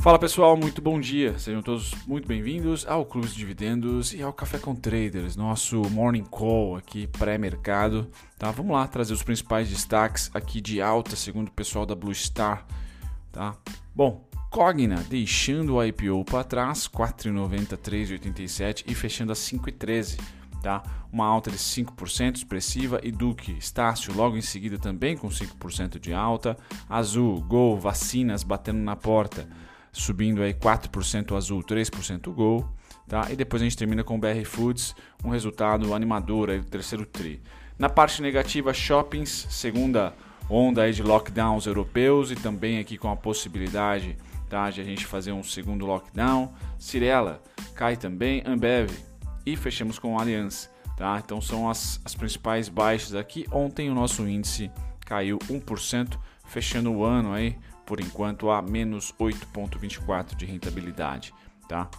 Fala pessoal, muito bom dia. Sejam todos muito bem-vindos ao Clube de Dividendos e ao Café com Traders, nosso morning call aqui pré-mercado. Tá? Vamos lá trazer os principais destaques aqui de alta, segundo o pessoal da Blue Star. Tá? Bom, Cogna deixando o IPO para trás, 4,90, 3,87 e fechando a 5,13. Tá? Uma alta de 5% expressiva e Duque Estácio logo em seguida também com 5% de alta. Azul, Gol, vacinas batendo na porta subindo aí 4% azul, 3% gol. Tá? E depois a gente termina com o BR Foods, um resultado animador aí do terceiro tri. Na parte negativa, shoppings, segunda onda aí de lockdowns europeus e também aqui com a possibilidade tá, de a gente fazer um segundo lockdown. Cirela cai também, Ambev e fechamos com Allianz. Tá? Então são as, as principais baixas aqui. Ontem o nosso índice caiu 1%, fechando o ano aí por enquanto a menos 8,24 de rentabilidade, tá?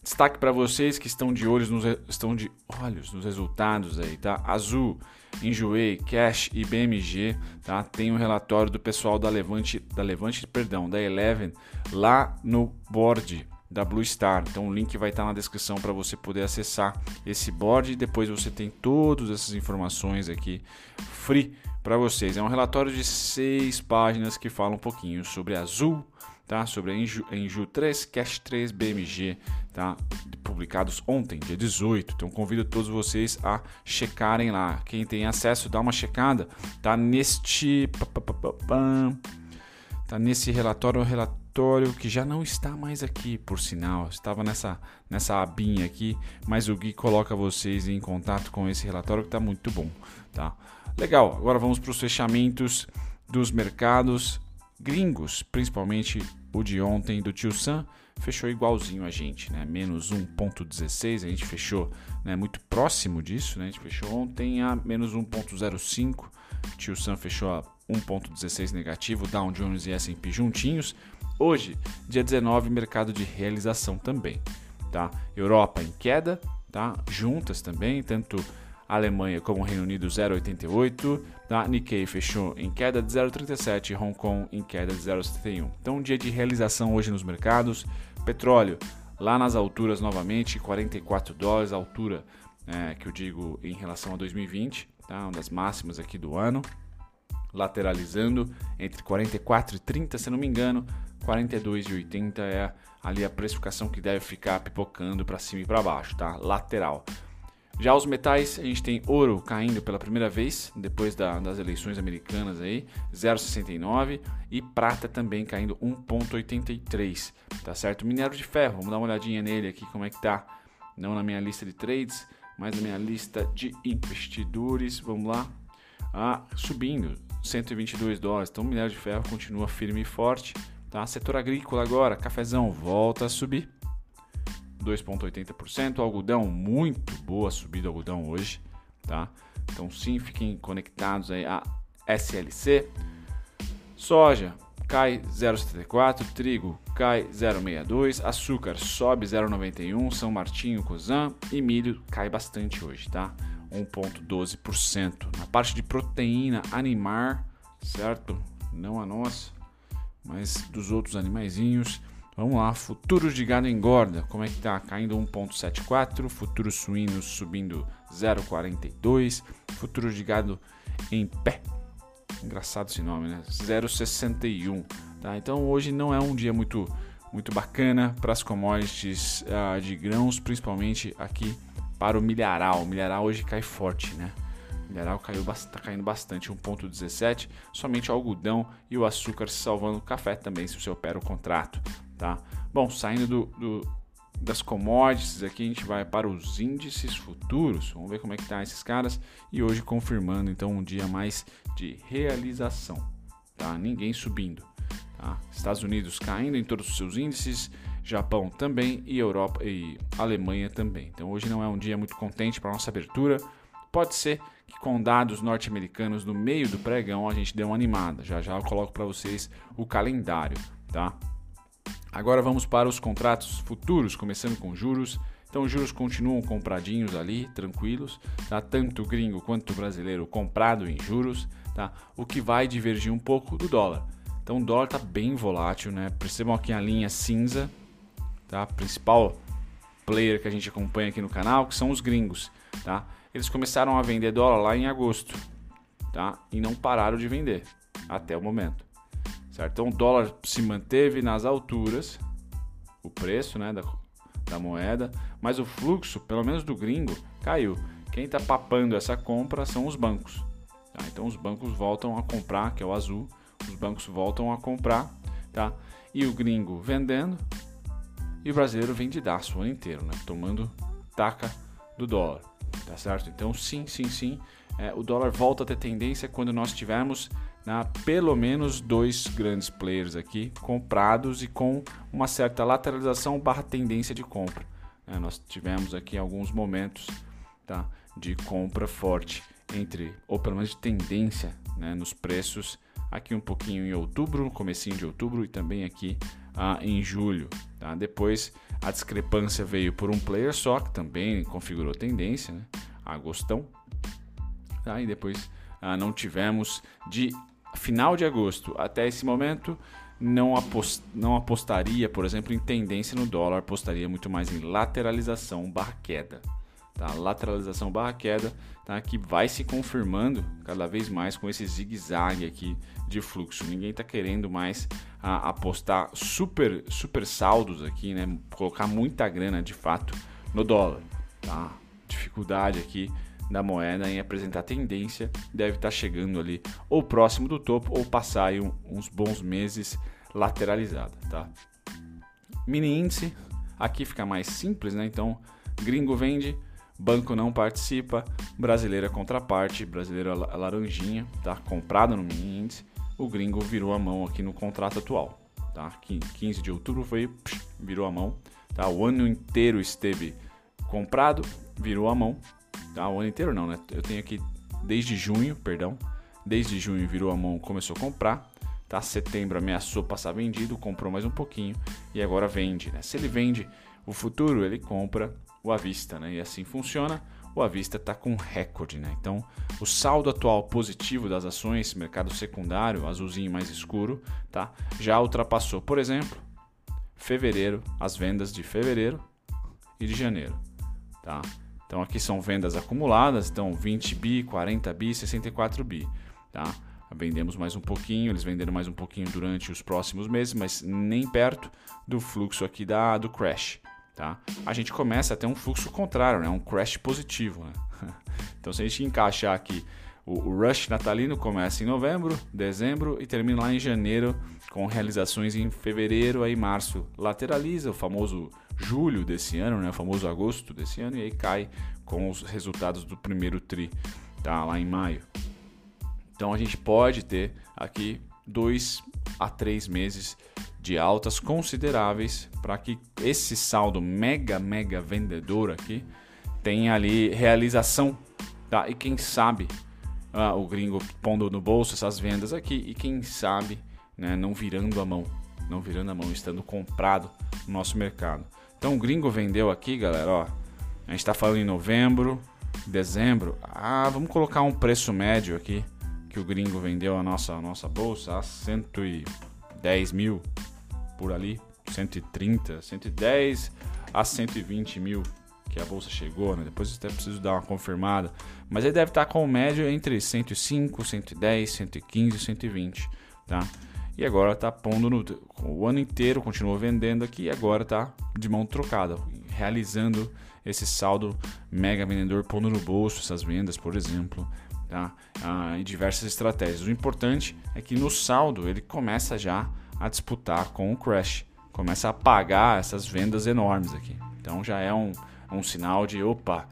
Destaque para vocês que estão de olhos nos, estão de olhos nos resultados aí, tá? Azul, Enjoei, Cash e BMG, tá? Tem um relatório do pessoal da Levante, da Levante, perdão, da Eleven lá no board da Blue Star. Então o link vai estar na descrição para você poder acessar esse board e depois você tem todas essas informações aqui free para vocês. É um relatório de seis páginas que fala um pouquinho sobre Azul, tá? Sobre a Enju, Enju 3, Cash 3, BMG, tá? Publicados ontem, dia 18. Então convido todos vocês a checarem lá. Quem tem acesso, dá uma checada, tá? Neste tá nesse relatório, um relatório que já não está mais aqui, por sinal. Estava nessa nessa abinha aqui, mas o Gui coloca vocês em contato com esse relatório que está muito bom, tá? Legal, agora vamos para os fechamentos dos mercados gringos, principalmente o de ontem do Tio Sam, fechou igualzinho a gente, né? Menos 1,16, a gente fechou né, muito próximo disso, né? A gente fechou ontem a menos 1,05, Tio Sam fechou a 1,16 negativo, Dow Jones e S&P juntinhos. Hoje, dia 19, mercado de realização também, tá? Europa em queda, tá? Juntas também, tanto Alemanha como Reino Unido 0,88, tá? Nikkei fechou em queda de 0,37 Hong Kong em queda de 0,71. Então, um dia de realização hoje nos mercados. Petróleo lá nas alturas novamente, 44 dólares, altura é, que eu digo em relação a 2020, tá? uma das máximas aqui do ano. Lateralizando entre 44 e 30, se não me engano, 42,80 é ali a precificação que deve ficar pipocando para cima e para baixo, tá? Lateral. Já os metais, a gente tem ouro caindo pela primeira vez depois da, das eleições americanas aí, 0,69 e prata também caindo 1,83, tá certo? Minério de ferro, vamos dar uma olhadinha nele aqui como é que tá, não na minha lista de trades, mas na minha lista de investidores, vamos lá, ah, subindo 122 dólares, então minério de ferro continua firme e forte, tá? Setor agrícola agora, cafezão volta a subir 2,80%. Algodão, muito boa subida algodão hoje, tá? Então sim, fiquem conectados aí a SLC. Soja cai 0,74, trigo cai 0,62, açúcar sobe 0,91, São Martinho, Cozan e milho cai bastante hoje, tá? 1,12%. Na parte de proteína animar, certo? Não a nossa, mas dos outros animaizinhos, Vamos lá, futuros de gado engorda, como é que tá? Caindo 1.74, futuros suínos subindo 0.42, futuros de gado em pé. Engraçado esse nome, né? 0.61, tá? Então hoje não é um dia muito muito bacana para as commodities uh, de grãos, principalmente aqui para o milharal. O milharal hoje cai forte, né? O milharal caiu, está caindo bastante, 1,17. Somente o algodão e o açúcar salvando o café também, se você opera o contrato tá? Bom, saindo do, do, das commodities aqui, a gente vai para os índices futuros. Vamos ver como é que tá esses caras e hoje confirmando então um dia mais de realização, tá? Ninguém subindo, tá? Estados Unidos caindo em todos os seus índices, Japão também e Europa e Alemanha também. Então hoje não é um dia muito contente para nossa abertura. Pode ser que com dados norte-americanos no meio do pregão a gente dê uma animada. Já já eu coloco para vocês o calendário, tá? Agora vamos para os contratos futuros, começando com juros. Então, os juros continuam compradinhos ali, tranquilos, tá? Tanto gringo quanto brasileiro comprado em juros, tá? O que vai divergir um pouco do dólar. Então o dólar está bem volátil, né? Percebam aqui a linha cinza, tá? Principal player que a gente acompanha aqui no canal, que são os gringos, tá? Eles começaram a vender dólar lá em agosto, tá? E não pararam de vender até o momento, certo? Então o dólar se manteve nas alturas, o preço, né, da, da moeda, mas o fluxo, pelo menos do gringo, caiu. Quem está papando essa compra são os bancos. Tá? Então os bancos voltam a comprar, que é o azul, os bancos voltam a comprar, tá? E o gringo vendendo e o brasileiro vendidaço o ano inteiro, né? Tomando taca do dólar, tá certo? Então sim, sim, sim, é, o dólar volta a ter tendência quando nós tivermos né, pelo menos dois grandes players aqui comprados e com uma certa lateralização barra tendência de compra. É, nós tivemos aqui alguns momentos tá, de compra forte entre, ou pelo menos de tendência né, nos preços aqui um pouquinho em outubro, comecinho de outubro e também aqui ah, em julho. Tá? Depois a discrepância veio por um player só, que também configurou tendência, né? agostão. Tá? E depois ah, não tivemos de final de agosto até esse momento não, apost, não apostaria, por exemplo, em tendência no dólar, apostaria muito mais em lateralização barra queda tá? lateralização barra queda, tá? que vai se confirmando cada vez mais com esse zigue-zague aqui de fluxo. Ninguém está querendo mais a, apostar super, super saldos aqui, né? colocar muita grana de fato no dólar. Tá? Dificuldade aqui da moeda em apresentar tendência deve estar tá chegando ali ou próximo do topo ou passar aí uns bons meses lateralizada, tá? Mini índice, aqui fica mais simples, né? Então, gringo vende, Banco não participa, brasileira contraparte, brasileiro é laranjinha, tá? Comprado no mini índice. O gringo virou a mão aqui no contrato atual, tá? 15 de outubro foi, virou a mão, tá? O ano inteiro esteve comprado, virou a mão, tá? O ano inteiro não, né? Eu tenho aqui desde junho, perdão, desde junho virou a mão, começou a comprar, tá? Setembro ameaçou passar vendido, comprou mais um pouquinho e agora vende, né? Se ele vende o futuro, ele compra o avista, né? E assim funciona. O avista está com recorde, né? Então, o saldo atual positivo das ações, mercado secundário, azulzinho mais escuro, tá? Já ultrapassou, por exemplo, fevereiro, as vendas de fevereiro e de janeiro, tá? Então aqui são vendas acumuladas, então 20 bi, 40 bi, 64 bi, tá? Vendemos mais um pouquinho, eles venderam mais um pouquinho durante os próximos meses, mas nem perto do fluxo aqui da do crash, tá? a gente começa a ter um fluxo contrário, né? um crash positivo. Né? Então, se a gente encaixar aqui, o, rush natalino começa em novembro, dezembro e termina lá em janeiro, com realizações em fevereiro, aí março lateraliza, o famoso julho desse ano, né? o famoso agosto desse ano, e aí cai com os resultados do primeiro TRI, tá? lá em maio. Então, a gente pode ter aqui dois a três meses de altas consideráveis para que esse saldo mega, mega vendedor aqui tenha ali realização. Tá? E quem sabe ah, o gringo pondo no bolso essas vendas aqui e quem sabe né, não virando a mão, não virando a mão, estando comprado no nosso mercado. Então o gringo vendeu aqui, galera, ó, a gente está falando em novembro, dezembro. Ah, vamos colocar um preço médio aqui que o gringo vendeu a nossa, a nossa bolsa a 110 mil por ali, 130, 110 a 120 mil que a bolsa chegou, né? Depois até preciso dar uma confirmada. Mas ele deve estar com o médio entre 105, 110, 115 120, tá? E agora está pondo no o ano inteiro, continuou vendendo aqui e agora está de mão trocada, realizando esse saldo mega vendedor pondo no bolso essas vendas, por exemplo, tá? Ah, e diversas estratégias. O importante é que no saldo ele começa já a disputar com o Crash. Começa a pagar essas vendas enormes aqui. Então já é um, um sinal de opa,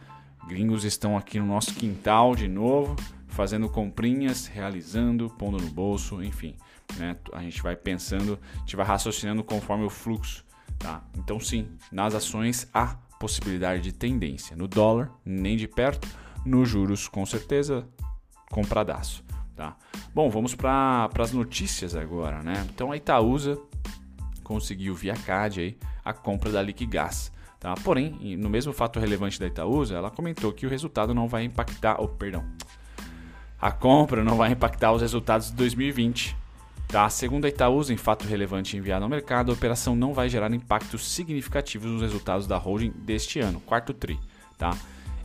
gringos estão aqui no nosso quintal de novo, fazendo comprinhas, realizando, pondo no bolso, enfim. Né? A gente vai pensando, a gente vai raciocinando conforme o fluxo. Tá? Então sim, nas ações há possibilidade de tendência. No dólar, nem de perto. Nos juros, com certeza, compradaço. Tá? Bom, vamos para as notícias agora, né? Então a Itaúsa conseguiu via CAD aí a compra da Liquigás. Tá? Porém, no mesmo fato relevante da Itaúsa, ela comentou que o resultado não vai impactar, oh, perdão, a compra não vai impactar os resultados de 2020. Tá? Segundo a Itaúsa, em fato relevante enviado ao mercado, a operação não vai gerar impactos significativos nos resultados da holding deste ano, quarto TRI. Tá?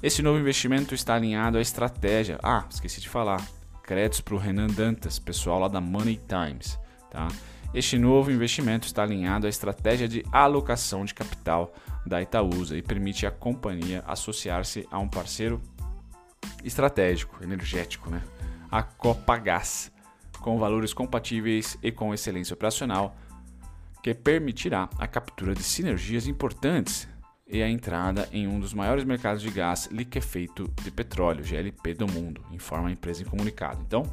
Esse novo investimento está alinhado à estratégia. Ah, esqueci de falar. Créditos para o Renan Dantas, pessoal lá da Money Times. Tá? Este novo investimento está alinhado à estratégia de alocação de capital da Itaúsa e permite à companhia associar-se a um parceiro estratégico, energético, né? a Copagás, com valores compatíveis e com excelência operacional, que permitirá a captura de sinergias importantes e a entrada em um dos maiores mercados de gás liquefeito de petróleo, GLP, do mundo, informa a empresa em comunicado. Então,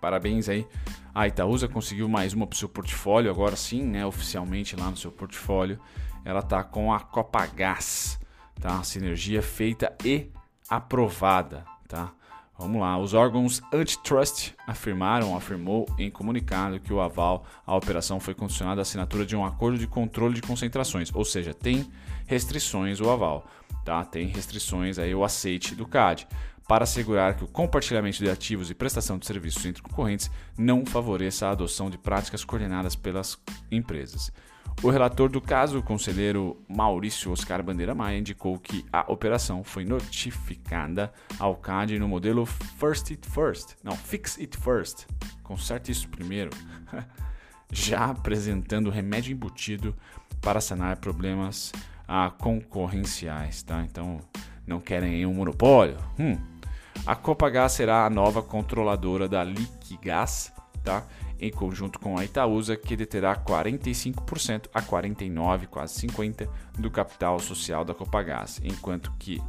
Parabéns aí. A Itaúsa conseguiu mais uma para o seu portfólio, agora sim, né, oficialmente lá no seu portfólio. Ela está com a Copagás, tá? Sinergia feita e aprovada, tá? Vamos lá, os órgãos antitrust afirmaram, afirmou em comunicado que o aval à operação foi condicionado à assinatura de um acordo de controle de concentrações, ou seja, tem restrições o aval, tá? Tem restrições aí o aceite do CAD para assegurar que o compartilhamento de ativos e prestação de serviços entre concorrentes não favoreça a adoção de práticas coordenadas pelas empresas. O relator do caso, o conselheiro Maurício Oscar Bandeira Maia, indicou que a operação foi notificada ao CAD no modelo First It First, não, Fix It First, conserte isso primeiro, já apresentando remédio embutido para sanar problemas ah, concorrenciais, tá? Então, não querem um monopólio? Hum, a Copagás será a nova controladora da Liquigás, tá? Em conjunto com a Itaúsa, que deterá 45% a 49%, quase 50%, do capital social da Copagás, enquanto que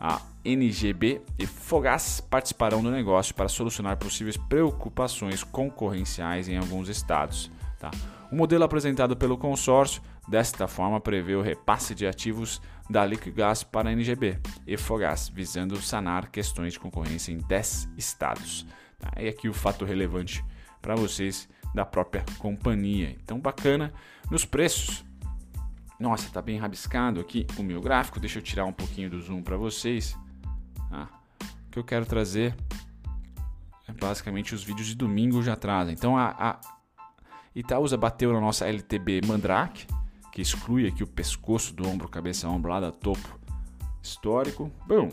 a NGB e Fogás participarão do negócio para solucionar possíveis preocupações concorrenciais em alguns estados. Tá? O modelo apresentado pelo consórcio, desta forma, prevê o repasse de ativos da Liquigás para a NGB e Fogás, visando sanar questões de concorrência em 10 estados. Tá? E aqui o fato relevante para vocês da própria companhia. Então, bacana nos preços. Nossa, está bem rabiscado aqui o meu gráfico. Deixa eu tirar um pouquinho do zoom para vocês. Ah, o que eu quero trazer é basicamente os vídeos de domingo já trazem. Então, a, a Itaúsa bateu na nossa LTB Mandrake, que exclui aqui o pescoço do ombro, cabeça, ombro lá da topo histórico. Bom,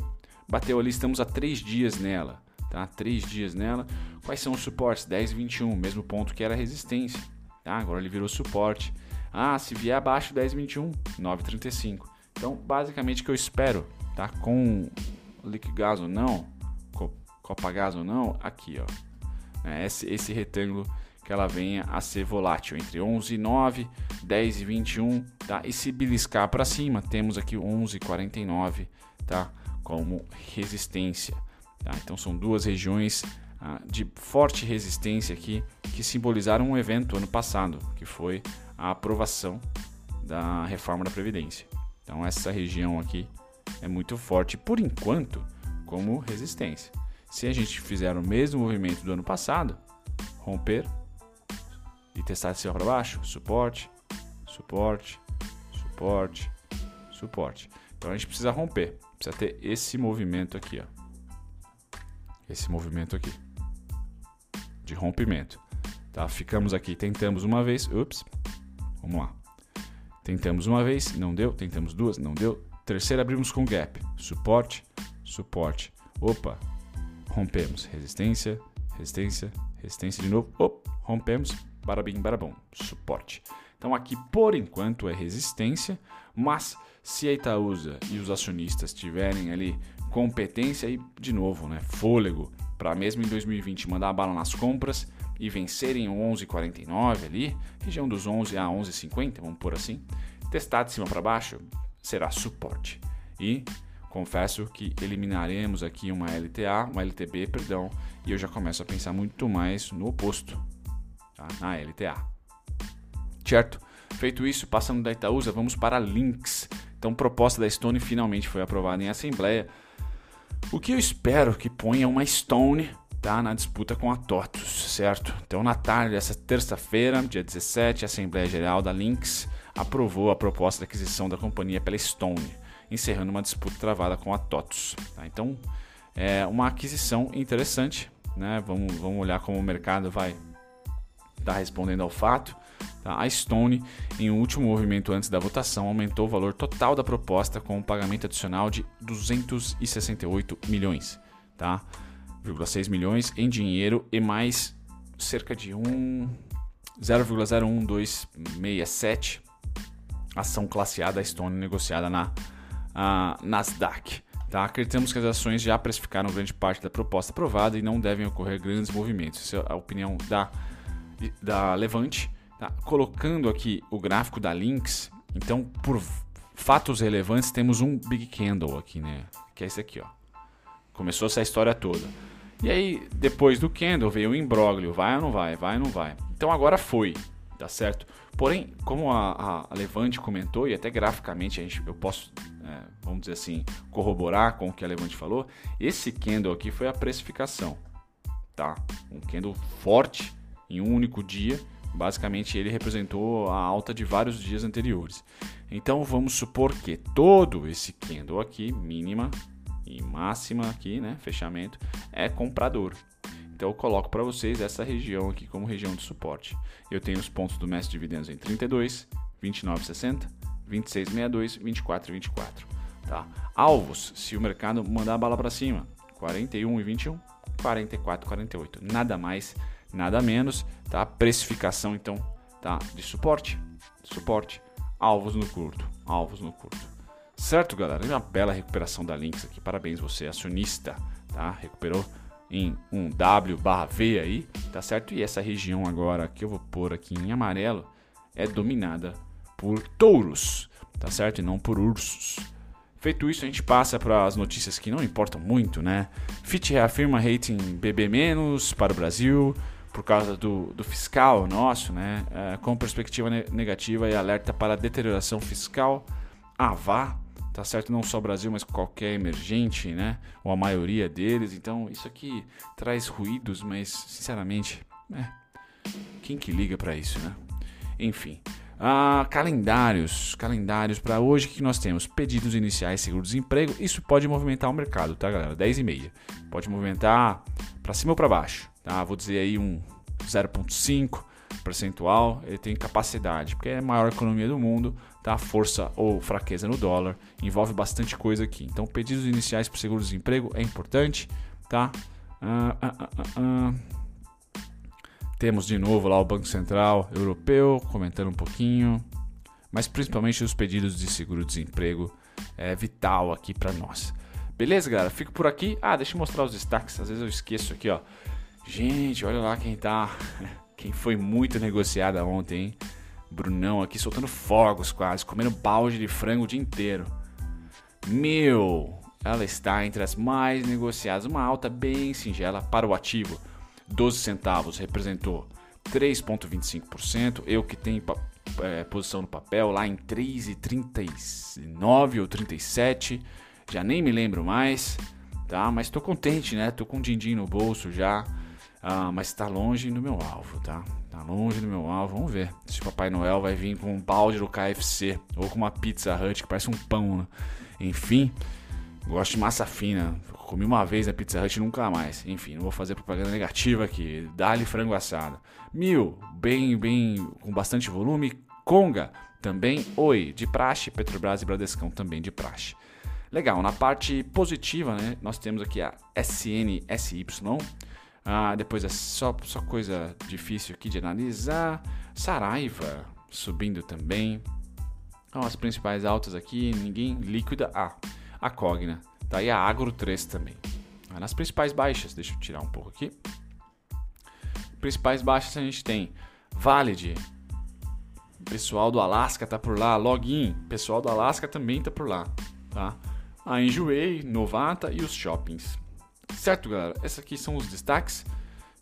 bateu ali, estamos há três dias nela, tá? Três dias nela. Quais são os suportes? 10 e 21, mesmo ponto que era resistência, tá? Agora ele virou suporte. Ah, se vier abaixo 10 e 21, 9,35. Então, basicamente o que eu espero, tá? Com Liquigás ou não, Copagás ou não, aqui, ó. É esse, esse retângulo que ela venha a ser volátil entre 11 e 9, 10 e 21, tá? E se beliscar para cima, temos aqui 11 e 49, tá? Como resistência, tá? Então são duas regiões de forte resistência aqui que simbolizaram um evento ano passado, que foi a aprovação da reforma da previdência. Então essa região aqui é muito forte por enquanto como resistência. Se a gente fizer o mesmo movimento do ano passado, romper e testar de cima para baixo, suporte, suporte, suporte, suporte. Então a gente precisa romper, precisa ter esse movimento aqui, ó. Esse movimento aqui de rompimento. Tá? Ficamos aqui, tentamos uma vez, ups, vamos lá. Tentamos uma vez, não deu, tentamos duas, não deu. Terceira abrimos com gap, suporte, suporte. Opa, rompemos, resistência, resistência, resistência de novo, op, rompemos, barabim, barabom, suporte. Então aqui por enquanto é resistência, mas se a Itaúsa e os acionistas tiverem ali competência e de novo, né, fôlego para mesmo em 2020 mandar a bala nas compras e vencerem o 11,49 ali, região dos 11 a 11,50, vamos por assim, testar de cima para baixo será suporte. E confesso que eliminaremos aqui uma LTA, uma LTB, perdão, e eu já começo a pensar muito mais no oposto, tá? na LTA. Certo? Feito isso, passando da Itaúsa, vamos para Lynx. Então, proposta da Stone finalmente foi aprovada em assembleia. O que eu espero que ponha uma Stone tá, na disputa com a TOTUS, certo? Então, na tarde dessa terça-feira, dia 17, a Assembleia Geral da Lynx aprovou a proposta de aquisição da companhia pela Stone, encerrando uma disputa travada com a TOTUS. Tá? Então, é uma aquisição interessante, né? Vamos, vamos olhar como o mercado vai está respondendo ao fato. Tá? A Stone, em um último movimento antes da votação, aumentou o valor total da proposta com um pagamento adicional de 268 milhões, tá? 0,6 milhões em dinheiro e mais cerca de 1 0,01267 ação classe A Stone negociada na Nasdaq. Tá? Acreditamos que as ações já precificaram grande parte da proposta aprovada e não devem ocorrer grandes movimentos. Essa é a opinião da, da Levante. Tá? Colocando aqui o gráfico da Lynx, então por fatos relevantes temos um Big Candle aqui, né? Que é esse aqui, ó. Começou essa história toda. E aí, depois do candle, veio o imbróglio. Vai ou não vai? Vai ou não vai? Então agora foi, tá certo? Porém, como a, a Levante comentou, e até graficamente a gente, eu posso, é, vamos dizer assim, corroborar com o que a Levante falou, esse candle aqui foi a precificação, tá? Um candle forte em um único dia, basicamente ele representou a alta de vários dias anteriores. Então vamos supor que todo esse candle aqui, mínima e máxima aqui, né, fechamento, é comprador. Então eu coloco para vocês essa região aqui como região de suporte. Eu tenho os pontos do mestre dividendos em 32, 29,60, 26,62, 24 e 24. Tá? Alvos, se o mercado mandar a bala para cima, 41 e 21, 44 48. Nada mais, nada menos, tá? Precificação então, tá? De suporte, suporte, alvos no curto, alvos no curto. Certo, galera? Uma bela recuperação da Lynx aqui. Parabéns você, acionista, tá? Recuperou em um W barra V aí, tá certo? E essa região agora que eu vou pôr aqui em amarelo é dominada por touros, tá certo? E não por ursos. Feito isso, a gente passa para as notícias que não importam muito, né? Fitch reafirma rating BB- para o Brasil por causa do, do fiscal nosso, né? É, com perspectiva negativa e alerta para deterioração fiscal. Avá tá certo? Não só Brasil, mas qualquer emergente, né? Ou a maioria deles. Então, isso aqui traz ruídos, mas, sinceramente, é, quem que liga para isso, né? Enfim. Ah, calendários, calendários para hoje que nós temos pedidos iniciais seguro-desemprego. Isso pode movimentar o mercado, tá, galera? 10 e meia. Pode movimentar para cima ou para baixo, tá? Vou dizer aí um 0.5 percentual, ele tem capacidade, porque é a maior economia do mundo, tá? Força ou fraqueza no dólar, envolve bastante coisa aqui. Então, pedidos iniciais para seguro-desemprego é importante, tá? Ah, ah, ah, Temos de novo lá o Banco Central Europeu comentando um pouquinho, mas principalmente os pedidos de seguro-desemprego é vital aqui para nós. Beleza, galera? Fico por aqui. Ah, deixa eu mostrar os destaques, às vezes eu esqueço aqui, ó. Gente, olha lá quem tá Quem foi muito negociada ontem, hein? Brunão aqui soltando fogos quase, comendo balde de frango o dia inteiro. Meu, ela está entre as mais negociadas, uma alta bem singela para o ativo. 12 centavos representou 3,25%. Eu que tenho é, posição no papel lá em 3,39 ou 37, já nem me lembro mais, tá? Mas estou contente, né? Tô com um din-din no bolso já. Ah, mas está longe do meu alvo, tá? Tá longe do meu alvo. Vamos ver se o Papai Noel vai vir com um balde do KFC ou com uma Pizza Hut que parece um pão. Né? Enfim, gosto de massa fina. Comi uma vez na Pizza Hut e nunca mais. Enfim, não vou fazer propaganda negativa aqui. Dá-lhe frango assado. Mil, bem, bem, com bastante volume. Conga, também. Oi, de praxe. Petrobras e Bradescão, também de praxe. Legal, na parte positiva, né, nós temos aqui a SNSY, ah, depois é só, só coisa difícil aqui de analisar. Saraiva subindo também. Então, as principais altas aqui, ninguém líquida. Ah, a Cogna. Tá a Agro 3 também. Ah, nas principais baixas, deixa eu tirar um pouco aqui. Principais baixas a gente tem Valid. Pessoal do Alasca tá por lá. Login. Pessoal do Alasca também tá por lá. Tá? A Enjoei, Novata e os shoppings. Certo, galera? Esses aqui são os destaques.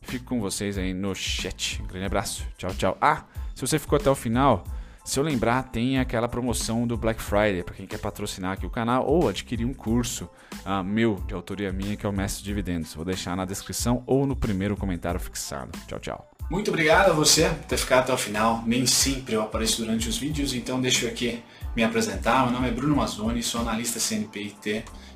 Fico com vocês aí no chat. Um grande abraço. Tchau, tchau. Ah, se você ficou até o final, se eu lembrar, tem aquela promoção do Black Friday para quem quer patrocinar aqui o canal ou adquirir um curso uh, meu, de autoria minha, que é o Mestre Dividendos. Vou deixar na descrição ou no primeiro comentário fixado. Tchau, tchau. Muito obrigado a você por ter ficado até o final. Nem sempre eu apareço durante os vídeos, então deixa eu aqui me apresentar. Meu nome é Bruno Mazzoni, sou analista CNPIT